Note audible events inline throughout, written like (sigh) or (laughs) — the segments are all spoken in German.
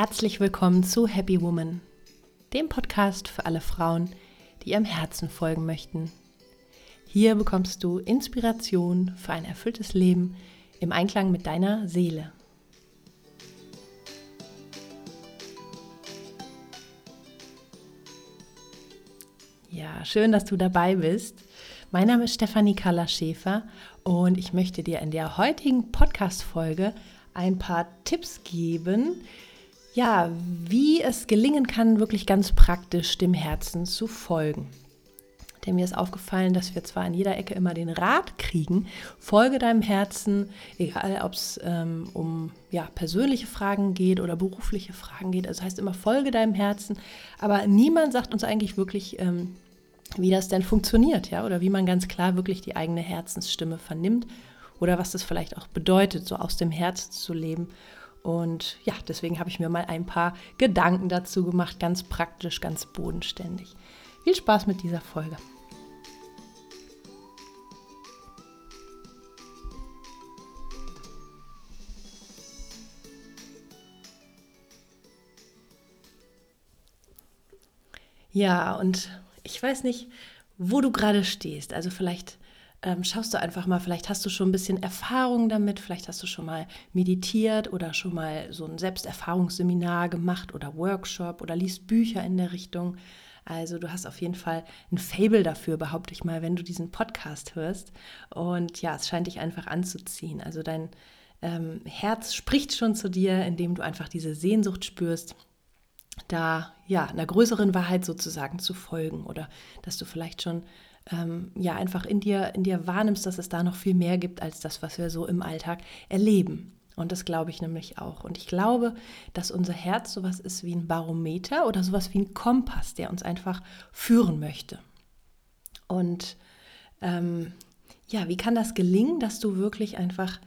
herzlich willkommen zu Happy Woman, dem Podcast für alle Frauen, die ihrem Herzen folgen möchten. Hier bekommst du Inspiration für ein erfülltes Leben im Einklang mit deiner Seele. Ja, schön, dass du dabei bist. Mein Name ist Stefanie Kalla Schäfer und ich möchte dir in der heutigen Podcast-Folge ein paar Tipps geben, ja, wie es gelingen kann, wirklich ganz praktisch dem Herzen zu folgen. Denn mir ist aufgefallen, dass wir zwar an jeder Ecke immer den Rat kriegen, folge deinem Herzen, egal ob es ähm, um ja, persönliche Fragen geht oder berufliche Fragen geht. Also heißt immer, folge deinem Herzen. Aber niemand sagt uns eigentlich wirklich, ähm, wie das denn funktioniert, ja, oder wie man ganz klar wirklich die eigene Herzensstimme vernimmt oder was das vielleicht auch bedeutet, so aus dem Herzen zu leben. Und ja, deswegen habe ich mir mal ein paar Gedanken dazu gemacht, ganz praktisch, ganz bodenständig. Viel Spaß mit dieser Folge. Ja, und ich weiß nicht, wo du gerade stehst. Also vielleicht ähm, schaust du einfach mal, vielleicht hast du schon ein bisschen Erfahrung damit, vielleicht hast du schon mal meditiert oder schon mal so ein Selbsterfahrungsseminar gemacht oder Workshop oder liest Bücher in der Richtung. Also du hast auf jeden Fall ein Fable dafür, behaupte ich mal, wenn du diesen Podcast hörst. Und ja, es scheint dich einfach anzuziehen. Also dein ähm, Herz spricht schon zu dir, indem du einfach diese Sehnsucht spürst, da ja einer größeren Wahrheit sozusagen zu folgen oder dass du vielleicht schon ähm, ja einfach in dir in dir wahrnimmst, dass es da noch viel mehr gibt als das, was wir so im Alltag erleben. Und das glaube ich nämlich auch. Und ich glaube, dass unser Herz sowas ist wie ein Barometer oder sowas wie ein Kompass, der uns einfach führen möchte. Und ähm, ja, wie kann das gelingen, dass du wirklich einfach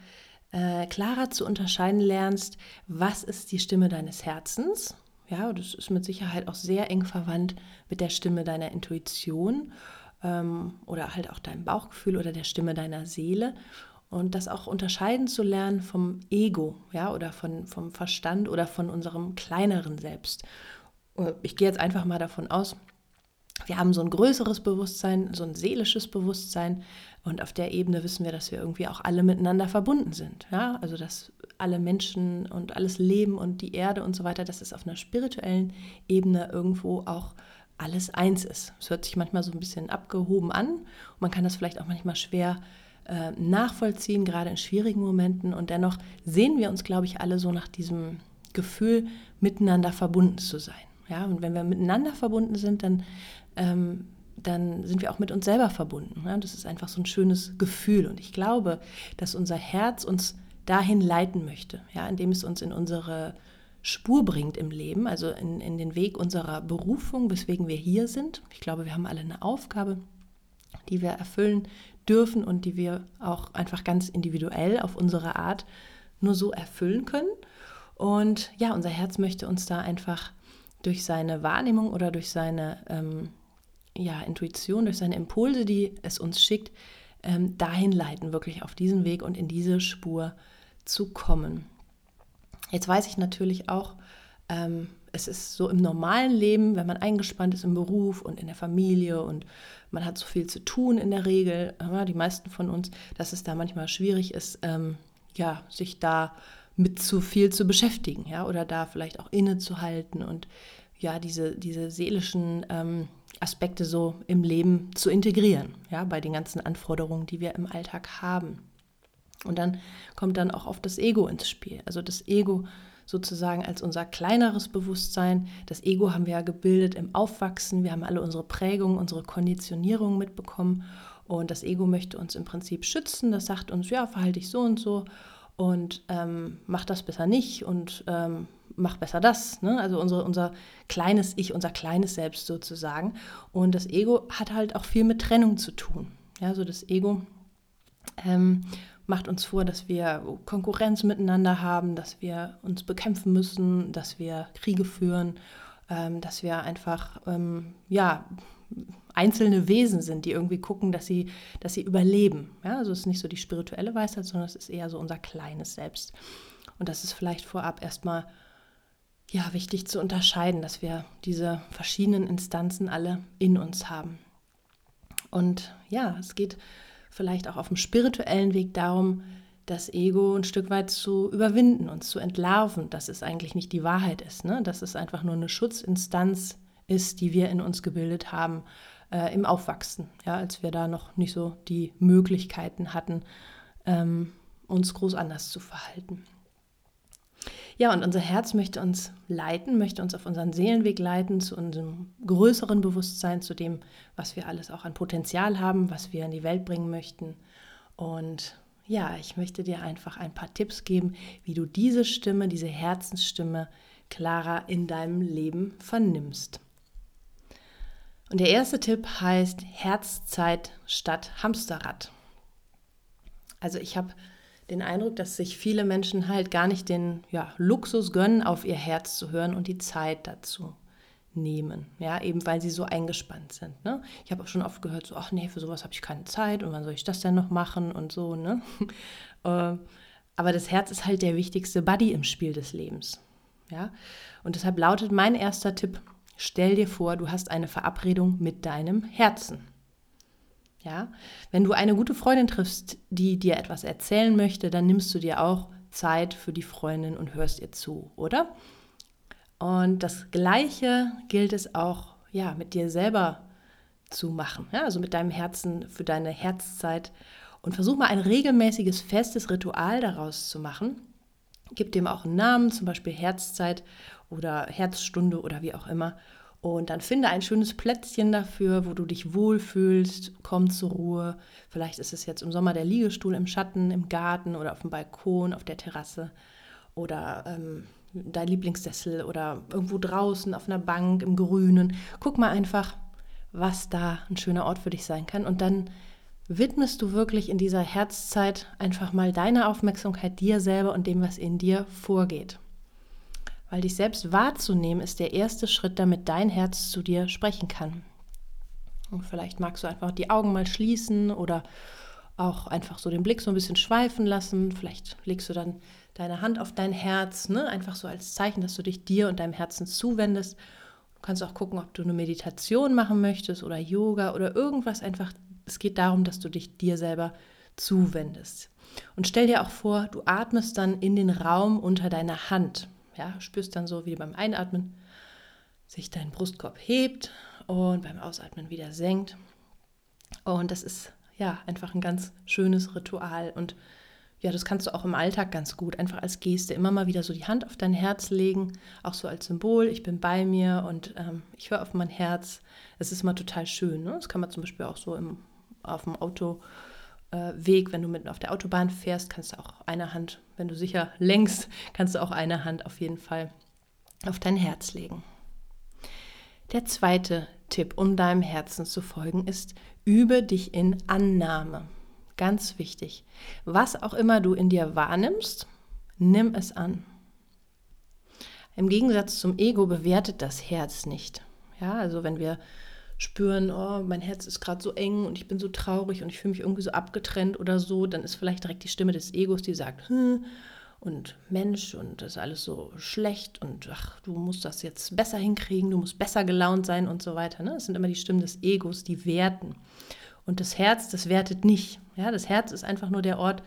äh, klarer zu unterscheiden lernst, was ist die Stimme deines Herzens ja, das ist mit Sicherheit auch sehr eng verwandt mit der Stimme deiner Intuition ähm, oder halt auch deinem Bauchgefühl oder der Stimme deiner Seele. Und das auch unterscheiden zu lernen vom Ego, ja, oder von, vom Verstand oder von unserem kleineren Selbst. Äh, ich gehe jetzt einfach mal davon aus, wir haben so ein größeres Bewusstsein, so ein seelisches Bewusstsein und auf der Ebene wissen wir, dass wir irgendwie auch alle miteinander verbunden sind. Ja? Also dass alle Menschen und alles Leben und die Erde und so weiter, dass es auf einer spirituellen Ebene irgendwo auch alles eins ist. Es hört sich manchmal so ein bisschen abgehoben an und man kann das vielleicht auch manchmal schwer äh, nachvollziehen, gerade in schwierigen Momenten. Und dennoch sehen wir uns, glaube ich, alle so nach diesem Gefühl, miteinander verbunden zu sein. Ja, und wenn wir miteinander verbunden sind, dann, ähm, dann sind wir auch mit uns selber verbunden. Ja? Das ist einfach so ein schönes Gefühl. Und ich glaube, dass unser Herz uns dahin leiten möchte, ja, indem es uns in unsere Spur bringt im Leben, also in, in den Weg unserer Berufung, weswegen wir hier sind. Ich glaube, wir haben alle eine Aufgabe, die wir erfüllen dürfen und die wir auch einfach ganz individuell auf unsere Art nur so erfüllen können. Und ja, unser Herz möchte uns da einfach durch seine Wahrnehmung oder durch seine ähm, ja, Intuition, durch seine Impulse, die es uns schickt, ähm, dahin leiten, wirklich auf diesen Weg und in diese Spur zu kommen. Jetzt weiß ich natürlich auch, ähm, es ist so im normalen Leben, wenn man eingespannt ist im Beruf und in der Familie und man hat so viel zu tun in der Regel, ja, die meisten von uns, dass es da manchmal schwierig ist, ähm, ja, sich da mit zu viel zu beschäftigen, ja, oder da vielleicht auch innezuhalten und ja, diese, diese seelischen ähm, Aspekte so im Leben zu integrieren, ja, bei den ganzen Anforderungen, die wir im Alltag haben. Und dann kommt dann auch oft das Ego ins Spiel. Also das Ego sozusagen als unser kleineres Bewusstsein. Das Ego haben wir ja gebildet im Aufwachsen. Wir haben alle unsere Prägungen, unsere Konditionierung mitbekommen. Und das Ego möchte uns im Prinzip schützen. Das sagt uns, ja, verhalte dich so und so und ähm, mach das besser nicht und ähm, mach besser das. Ne? Also unsere, unser kleines Ich, unser kleines Selbst sozusagen. Und das Ego hat halt auch viel mit Trennung zu tun. Ja, also das Ego ähm, macht uns vor, dass wir Konkurrenz miteinander haben, dass wir uns bekämpfen müssen, dass wir Kriege führen, ähm, dass wir einfach ähm, ja, einzelne Wesen sind, die irgendwie gucken, dass sie, dass sie überleben. Ja, also es ist nicht so die spirituelle Weisheit, sondern es ist eher so unser kleines Selbst. Und das ist vielleicht vorab erstmal ja wichtig zu unterscheiden, dass wir diese verschiedenen Instanzen alle in uns haben. Und ja, es geht vielleicht auch auf dem spirituellen Weg darum, das Ego ein Stück weit zu überwinden und zu entlarven, dass es eigentlich nicht die Wahrheit ist, ne? dass es einfach nur eine Schutzinstanz ist, die wir in uns gebildet haben äh, im Aufwachsen, ja, als wir da noch nicht so die Möglichkeiten hatten, ähm, uns groß anders zu verhalten. Ja, und unser Herz möchte uns leiten, möchte uns auf unseren Seelenweg leiten, zu unserem größeren Bewusstsein, zu dem, was wir alles auch an Potenzial haben, was wir in die Welt bringen möchten. Und ja, ich möchte dir einfach ein paar Tipps geben, wie du diese Stimme, diese Herzensstimme klarer in deinem Leben vernimmst. Und der erste Tipp heißt Herzzeit statt Hamsterrad. Also ich habe den Eindruck, dass sich viele Menschen halt gar nicht den ja, Luxus gönnen, auf ihr Herz zu hören und die Zeit dazu nehmen. Ja, eben weil sie so eingespannt sind. Ne? Ich habe auch schon oft gehört, so, ach nee, für sowas habe ich keine Zeit und wann soll ich das denn noch machen und so. Ne? (laughs) Äh, aber das Herz ist halt der wichtigste Buddy im Spiel des Lebens. Ja? Und deshalb lautet mein erster Tipp, stell dir vor, du hast eine Verabredung mit deinem Herzen. Ja, wenn du eine gute Freundin triffst, die dir etwas erzählen möchte, dann nimmst du dir auch Zeit für die Freundin und hörst ihr zu, oder? Und das Gleiche gilt es auch, ja, mit dir selber zu machen, ja, also mit deinem Herzen für deine Herzzeit. Und versuch mal ein regelmäßiges, festes Ritual daraus zu machen. Gib dem auch einen Namen, zum Beispiel Herzzeit oder Herzstunde oder wie auch immer. Und dann finde ein schönes Plätzchen dafür, wo du dich wohlfühlst, komm zur Ruhe. Vielleicht ist es jetzt im Sommer der Liegestuhl im Schatten, im Garten oder auf dem Balkon, auf der Terrasse oder ähm, dein Lieblingssessel oder irgendwo draußen auf einer Bank im Grünen. Guck mal einfach, was da ein schöner Ort für dich sein kann. Und dann widmest du wirklich in dieser Herzzeit einfach mal deine Aufmerksamkeit dir selber und dem, was in dir vorgeht. Weil dich selbst wahrzunehmen ist der erste Schritt, damit dein Herz zu dir sprechen kann. Und vielleicht magst du einfach die Augen mal schließen oder auch einfach so den Blick so ein bisschen schweifen lassen. Vielleicht legst du dann deine Hand auf dein Herz, ne? einfach so als Zeichen, dass du dich dir und deinem Herzen zuwendest. Du kannst auch gucken, ob du eine Meditation machen möchtest oder Yoga oder irgendwas einfach. Es geht darum, dass du dich dir selber zuwendest. Und stell dir auch vor, du atmest dann in den Raum unter deiner Hand. Ja, spürst dann so wie beim Einatmen sich dein Brustkorb hebt und beim Ausatmen wieder senkt. Und das ist ja einfach ein ganz schönes Ritual und ja, das kannst du auch im Alltag ganz gut, einfach als Geste, immer mal wieder so die Hand auf dein Herz legen, auch so als Symbol, ich bin bei mir und ähm, ich höre auf mein Herz. Es ist immer total schön. Ne? Das kann man zum Beispiel auch so im, auf dem Autoweg, äh, wenn du mitten auf der Autobahn fährst, kannst du auch eine Hand wenn du sicher (laughs) längst, kannst du auch eine Hand auf jeden Fall auf dein Herz legen. Der zweite Tipp, um deinem Herzen zu folgen, ist, übe dich in Annahme. Ganz wichtig. Was auch immer du in dir wahrnimmst, nimm es an. Im Gegensatz zum Ego bewertet das Herz nicht. Ja, also wenn wir spüren, oh, mein Herz ist gerade so eng und ich bin so traurig und ich fühle mich irgendwie so abgetrennt oder so, dann ist vielleicht direkt die Stimme des Egos, die sagt, hm, und Mensch und das ist alles so schlecht und ach, du musst das jetzt besser hinkriegen, du musst besser gelaunt sein und so weiter. Ne? Das sind immer die Stimmen des Egos, die werten. Und das Herz, das wertet nicht. Ja, das Herz ist einfach nur der Ort,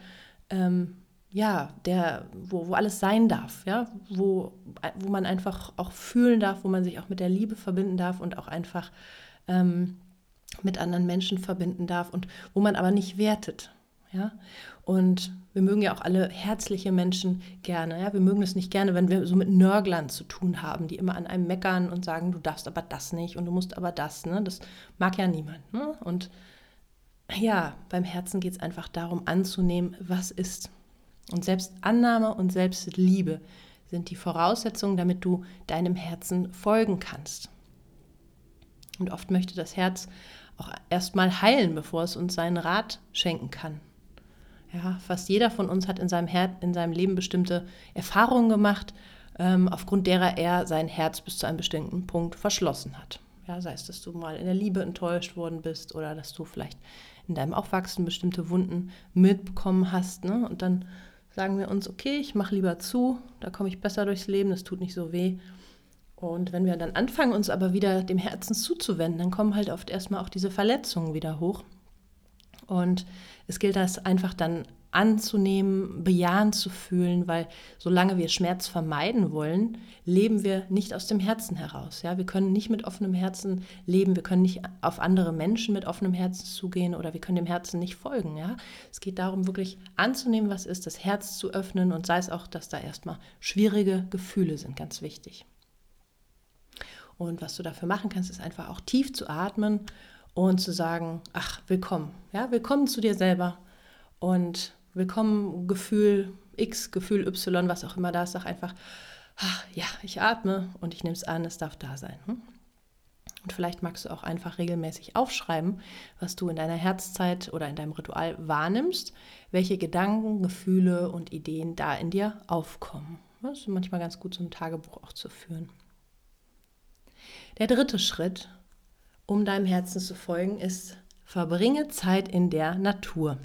ähm, ja, der, wo, wo alles sein darf, ja, wo, wo man einfach auch fühlen darf, wo man sich auch mit der Liebe verbinden darf und auch einfach ähm, mit anderen Menschen verbinden darf und wo man aber nicht wertet. Ja? Und wir mögen ja auch alle herzliche Menschen gerne. Ja? Wir mögen es nicht gerne, wenn wir so mit Nörglern zu tun haben, die immer an einem meckern und sagen, du darfst aber das nicht und du musst aber das. Ne? Das mag ja niemand. Ne? Und ja, beim Herzen geht es einfach darum, anzunehmen, was ist. Und Selbstannahme und Selbstliebe sind die Voraussetzungen, damit du deinem Herzen folgen kannst. Und oft möchte das Herz auch erstmal heilen, bevor es uns seinen Rat schenken kann. Ja, fast jeder von uns hat in seinem, Her in seinem Leben bestimmte Erfahrungen gemacht, ähm, aufgrund derer er sein Herz bis zu einem bestimmten Punkt verschlossen hat. Ja, sei es, dass du mal in der Liebe enttäuscht worden bist oder dass du vielleicht in deinem Aufwachsen bestimmte Wunden mitbekommen hast. Ne? Und dann sagen wir uns, okay, ich mache lieber zu, da komme ich besser durchs Leben, das tut nicht so weh. Und wenn wir dann anfangen, uns aber wieder dem Herzen zuzuwenden, dann kommen halt oft erstmal auch diese Verletzungen wieder hoch. Und es gilt das einfach dann anzunehmen, bejahend zu fühlen, weil solange wir Schmerz vermeiden wollen, leben wir nicht aus dem Herzen heraus. Ja, wir können nicht mit offenem Herzen leben, wir können nicht auf andere Menschen mit offenem Herzen zugehen oder wir können dem Herzen nicht folgen. Ja, es geht darum, wirklich anzunehmen, was ist, das Herz zu öffnen und sei es auch, dass da erstmal schwierige Gefühle sind, ganz wichtig. Und was du dafür machen kannst, ist einfach auch tief zu atmen und zu sagen, ach, willkommen. Ja, willkommen zu dir selber und willkommen Gefühl X, Gefühl Y, was auch immer da ist. Sag einfach, ach, ja, ich atme und ich nehme es an, es darf da sein. Hm? Und vielleicht magst du auch einfach regelmäßig aufschreiben, was du in deiner Herzzeit oder in deinem Ritual wahrnimmst, welche Gedanken, Gefühle und Ideen da in dir aufkommen. Das ist manchmal ganz gut, so ein Tagebuch auch zu führen. Der dritte Schritt um deinem Herzen zu folgen, ist, verbringe Zeit in der Natur.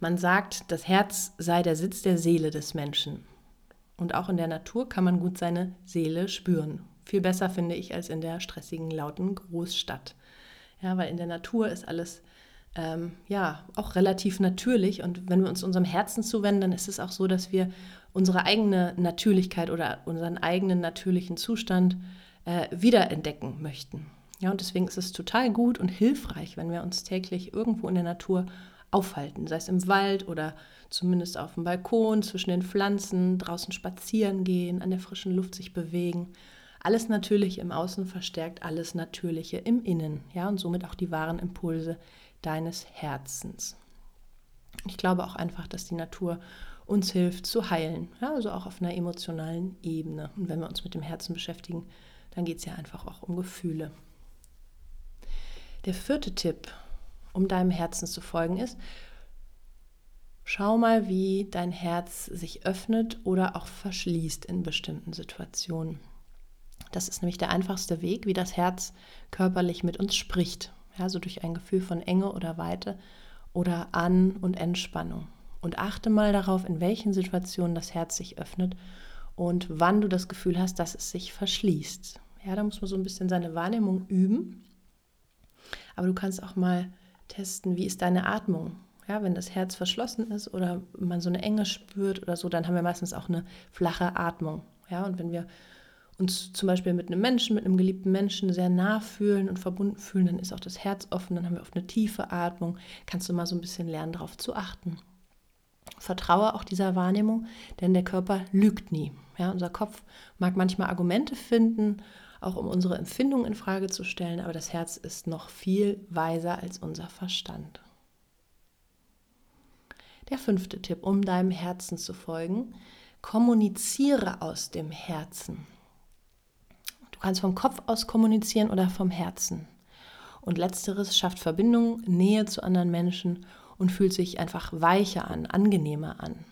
Man sagt, das Herz sei der Sitz der Seele des Menschen. Und auch in der Natur kann man gut seine Seele spüren. Viel besser finde ich als in der stressigen, lauten Großstadt. Ja, weil in der Natur ist alles ähm, ja auch relativ natürlich. Und wenn wir uns unserem Herzen zuwenden, dann ist es auch so, dass wir unsere eigene Natürlichkeit oder unseren eigenen natürlichen Zustand äh, wiederentdecken möchten. Ja, und deswegen ist es total gut und hilfreich, wenn wir uns täglich irgendwo in der Natur aufhalten, sei es im Wald oder zumindest auf dem Balkon, zwischen den Pflanzen, draußen spazieren gehen, an der frischen Luft sich bewegen. Alles Natürliche im Außen verstärkt alles Natürliche im Innen, ja, und somit auch die wahren Impulse deines Herzens. Ich glaube auch einfach, dass die Natur uns hilft zu heilen, ja, also auch auf einer emotionalen Ebene. Und wenn wir uns mit dem Herzen beschäftigen, dann geht es ja einfach auch um Gefühle. Der vierte Tipp, um deinem Herzen zu folgen, ist, schau mal, wie dein Herz sich öffnet oder auch verschließt in bestimmten Situationen. Das ist nämlich der einfachste Weg, wie das Herz körperlich mit uns spricht. Ja, durch ein Gefühl von Enge oder Weite oder An- und Entspannung. Und achte mal darauf, in welchen Situationen das Herz sich öffnet und wann du das Gefühl hast, dass es sich verschließt. Ja, da muss man so ein bisschen seine Wahrnehmung üben aber du kannst auch mal testen, wie ist deine Atmung. Ja, wenn das Herz verschlossen ist oder man so eine Enge spürt oder so, dann haben wir meistens auch eine flache Atmung. Ja, und wenn wir uns zum Beispiel mit einem Menschen, mit einem geliebten Menschen sehr nah fühlen und verbunden fühlen, dann ist auch das Herz offen, dann haben wir oft eine tiefe Atmung. Kannst du mal so ein bisschen lernen, darauf zu achten. Vertraue auch dieser Wahrnehmung, denn der Körper lügt nie. Ja, unser Kopf mag manchmal Argumente finden auch um unsere Empfindungen in Frage zu stellen, aber das Herz ist noch viel weiser als unser Verstand. Der fünfte Tipp, um deinem Herzen zu folgen, kommuniziere aus dem Herzen. Du kannst vom Kopf aus kommunizieren oder vom Herzen. Und letzteres schafft Verbindung, Nähe zu anderen Menschen und fühlt sich einfach weicher an, angenehmer an.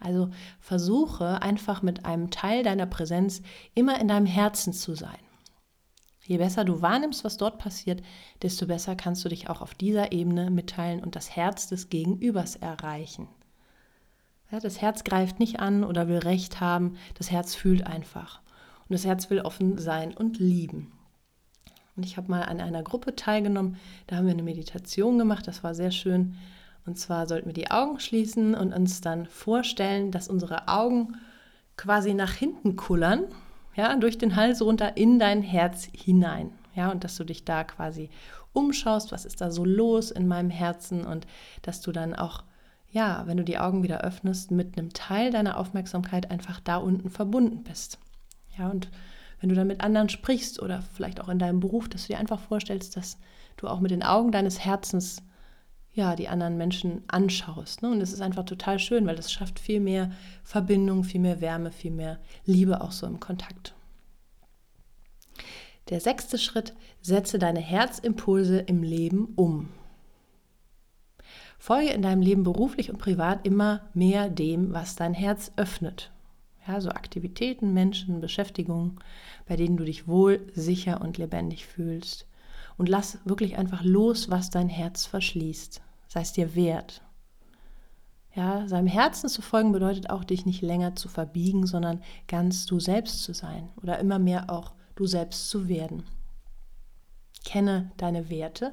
Also versuche einfach mit einem Teil deiner Präsenz immer in deinem Herzen zu sein. Je besser du wahrnimmst, was dort passiert, desto besser kannst du dich auch auf dieser Ebene mitteilen und das Herz des Gegenübers erreichen. Ja, das Herz greift nicht an oder will Recht haben, das Herz fühlt einfach. Und das Herz will offen sein und lieben. Und ich habe mal an einer Gruppe teilgenommen, da haben wir eine Meditation gemacht, das war sehr schön. Und zwar sollten wir die Augen schließen und uns dann vorstellen, dass unsere Augen quasi nach hinten kullern, ja, durch den Hals runter in dein Herz hinein. Ja, und dass du dich da quasi umschaust, was ist da so los in meinem Herzen und dass du dann auch, ja, wenn du die Augen wieder öffnest, mit einem Teil deiner Aufmerksamkeit einfach da unten verbunden bist. Ja, und wenn du dann mit anderen sprichst oder vielleicht auch in deinem Beruf, dass du dir einfach vorstellst, dass du auch mit den Augen deines Herzens ja, die anderen Menschen anschaust. Ne? Und es ist einfach total schön, weil das schafft viel mehr Verbindung, viel mehr Wärme, viel mehr Liebe auch so im Kontakt. Der sechste Schritt, setze deine Herzimpulse im Leben um. Folge in deinem Leben beruflich und privat immer mehr dem, was dein Herz öffnet. Ja, so Aktivitäten, Menschen, Beschäftigungen, bei denen du dich wohl, sicher und lebendig fühlst und lass wirklich einfach los, was dein Herz verschließt. Sei es dir wert. Ja, seinem Herzen zu folgen bedeutet auch, dich nicht länger zu verbiegen, sondern ganz du selbst zu sein oder immer mehr auch du selbst zu werden. Kenne deine Werte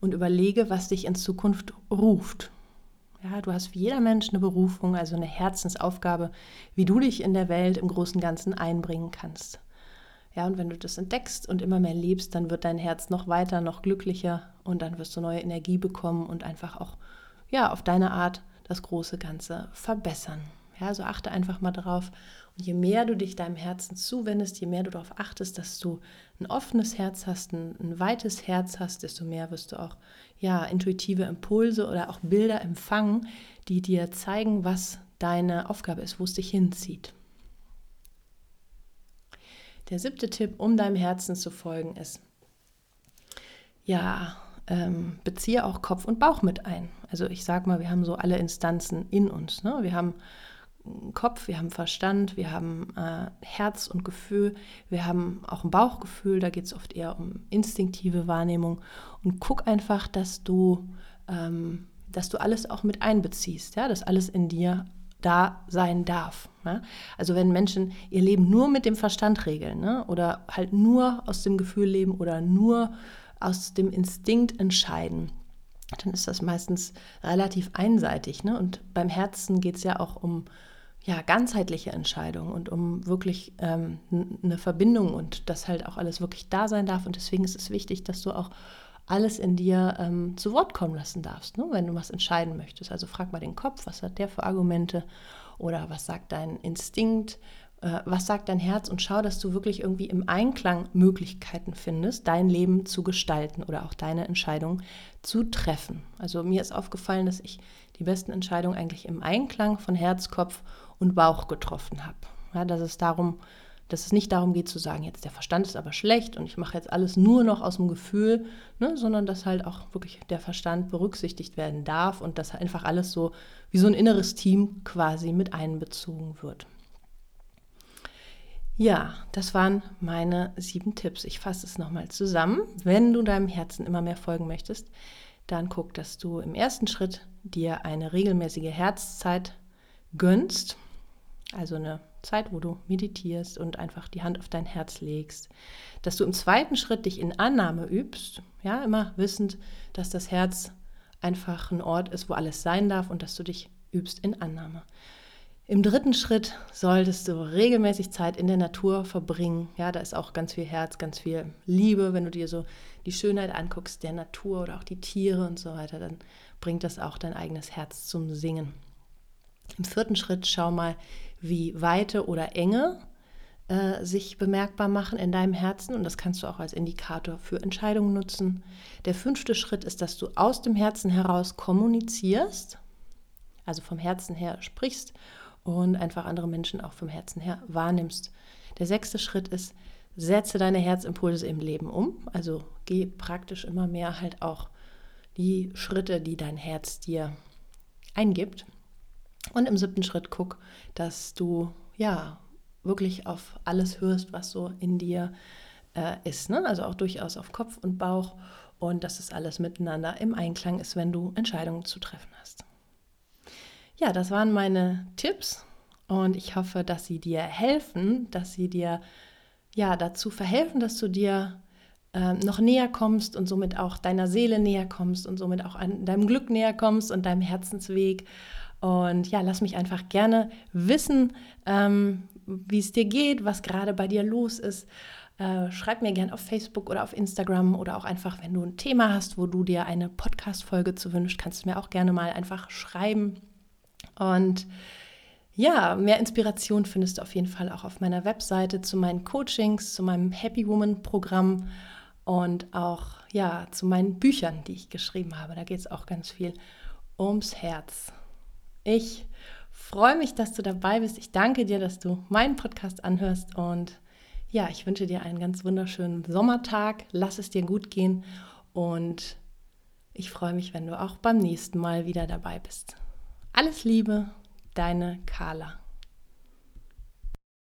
und überlege, was dich in Zukunft ruft. Ja, du hast wie jeder Mensch eine Berufung, also eine Herzensaufgabe, wie du dich in der Welt im Großen Ganzen einbringen kannst. Ja, und wenn du das entdeckst und immer mehr lebst, dann wird dein Herz noch weiter, noch glücklicher und dann wirst du neue Energie bekommen und einfach auch ja, auf deine Art das große Ganze verbessern. Ja, also achte einfach mal drauf. Und je mehr du dich deinem Herzen zuwendest, je mehr du darauf achtest, dass du ein offenes Herz hast, ein, ein weites Herz hast, desto mehr wirst du auch ja, intuitive Impulse oder auch Bilder empfangen, die dir zeigen, was deine Aufgabe ist, wo es dich hinzieht. Der siebte Tipp, um deinem Herzen zu folgen, ist, ja, ähm, beziehe auch Kopf und Bauch mit ein. Also ich sage mal, wir haben so alle Instanzen in uns. Ne? Wir haben Kopf, wir haben Verstand, wir haben äh, Herz und Gefühl, wir haben auch ein Bauchgefühl, da geht es oft eher um instinktive Wahrnehmung. Und guck einfach, dass du, ähm, dass du alles auch mit einbeziehst, ja? dass alles in dir da sein darf. Ne? Also wenn Menschen ihr Leben nur mit dem Verstand regeln ne? oder halt nur aus dem Gefühl leben oder nur aus dem Instinkt entscheiden, dann ist das meistens relativ einseitig. Ne? Und beim Herzen geht es ja auch um ja, ganzheitliche Entscheidungen und um wirklich ähm, eine Verbindung und dass halt auch alles wirklich da sein darf. Und deswegen ist es wichtig, dass du auch alles in dir ähm, zu Wort kommen lassen darfst, ne? wenn du was entscheiden möchtest. Also frag mal den Kopf, was hat der für Argumente oder was sagt dein Instinkt, äh, was sagt dein Herz und schau, dass du wirklich irgendwie im Einklang Möglichkeiten findest, dein Leben zu gestalten oder auch deine Entscheidung zu treffen. Also mir ist aufgefallen, dass ich die besten Entscheidungen eigentlich im Einklang von Herz, Kopf und Bauch getroffen habe. Ja, dass es darum, dass es nicht darum geht zu sagen, jetzt der Verstand ist aber schlecht und ich mache jetzt alles nur noch aus dem Gefühl, ne, sondern dass halt auch wirklich der Verstand berücksichtigt werden darf und dass einfach alles so wie so ein inneres Team quasi mit einbezogen wird. Ja, das waren meine sieben Tipps. Ich fasse es nochmal zusammen. Wenn du deinem Herzen immer mehr folgen möchtest, dann guck, dass du im ersten Schritt dir eine regelmäßige Herzzeit gönnst. Also eine Zeit, wo du meditierst und einfach die Hand auf dein Herz legst. Dass du im zweiten Schritt dich in Annahme übst. Ja, immer wissend, dass das Herz einfach ein Ort ist, wo alles sein darf und dass du dich übst in Annahme. Im dritten Schritt solltest du regelmäßig Zeit in der Natur verbringen. Ja, da ist auch ganz viel Herz, ganz viel Liebe. Wenn du dir so die Schönheit anguckst der Natur oder auch die Tiere und so weiter, dann bringt das auch dein eigenes Herz zum Singen. Im vierten Schritt schau mal, wie Weite oder Enge äh, sich bemerkbar machen in deinem Herzen und das kannst du auch als Indikator für Entscheidungen nutzen. Der fünfte Schritt ist, dass du aus dem Herzen heraus kommunizierst, also vom Herzen her sprichst und einfach andere Menschen auch vom Herzen her wahrnimmst. Der sechste Schritt ist, setze deine Herzimpulse im Leben um. Also geh praktisch immer mehr halt auch die Schritte, die dein Herz dir eingibt. Und im siebten Schritt guck, dass du ja wirklich auf alles hörst, was so in dir äh, ist. Ne? Also auch durchaus auf Kopf und Bauch und dass es alles miteinander im Einklang ist, wenn du Entscheidungen zu treffen hast. Ja, das waren meine Tipps und ich hoffe, dass sie dir helfen, dass sie dir ja dazu verhelfen, dass du dir äh, noch näher kommst und somit auch deiner Seele näher kommst und somit auch an deinem Glück näher kommst und deinem Herzensweg. Und ja, lass mich einfach gerne wissen, ähm, wie es dir geht, was gerade bei dir los ist. Äh, schreib mir gerne auf Facebook oder auf Instagram oder auch einfach, wenn du ein Thema hast, wo du dir eine Podcast-Folge zu wünschst, kannst du mir auch gerne mal einfach schreiben. Und ja, mehr Inspiration findest du auf jeden Fall auch auf meiner Webseite zu meinen Coachings, zu meinem Happy Woman Programm und auch ja, zu meinen Büchern, die ich geschrieben habe. Da geht es auch ganz viel ums Herz. Ich freue mich, dass du dabei bist. Ich danke dir, dass du meinen Podcast anhörst und ja, ich wünsche dir einen ganz wunderschönen Sommertag. Lass es dir gut gehen und ich freue mich, wenn du auch beim nächsten Mal wieder dabei bist. Alles Liebe, deine Carla.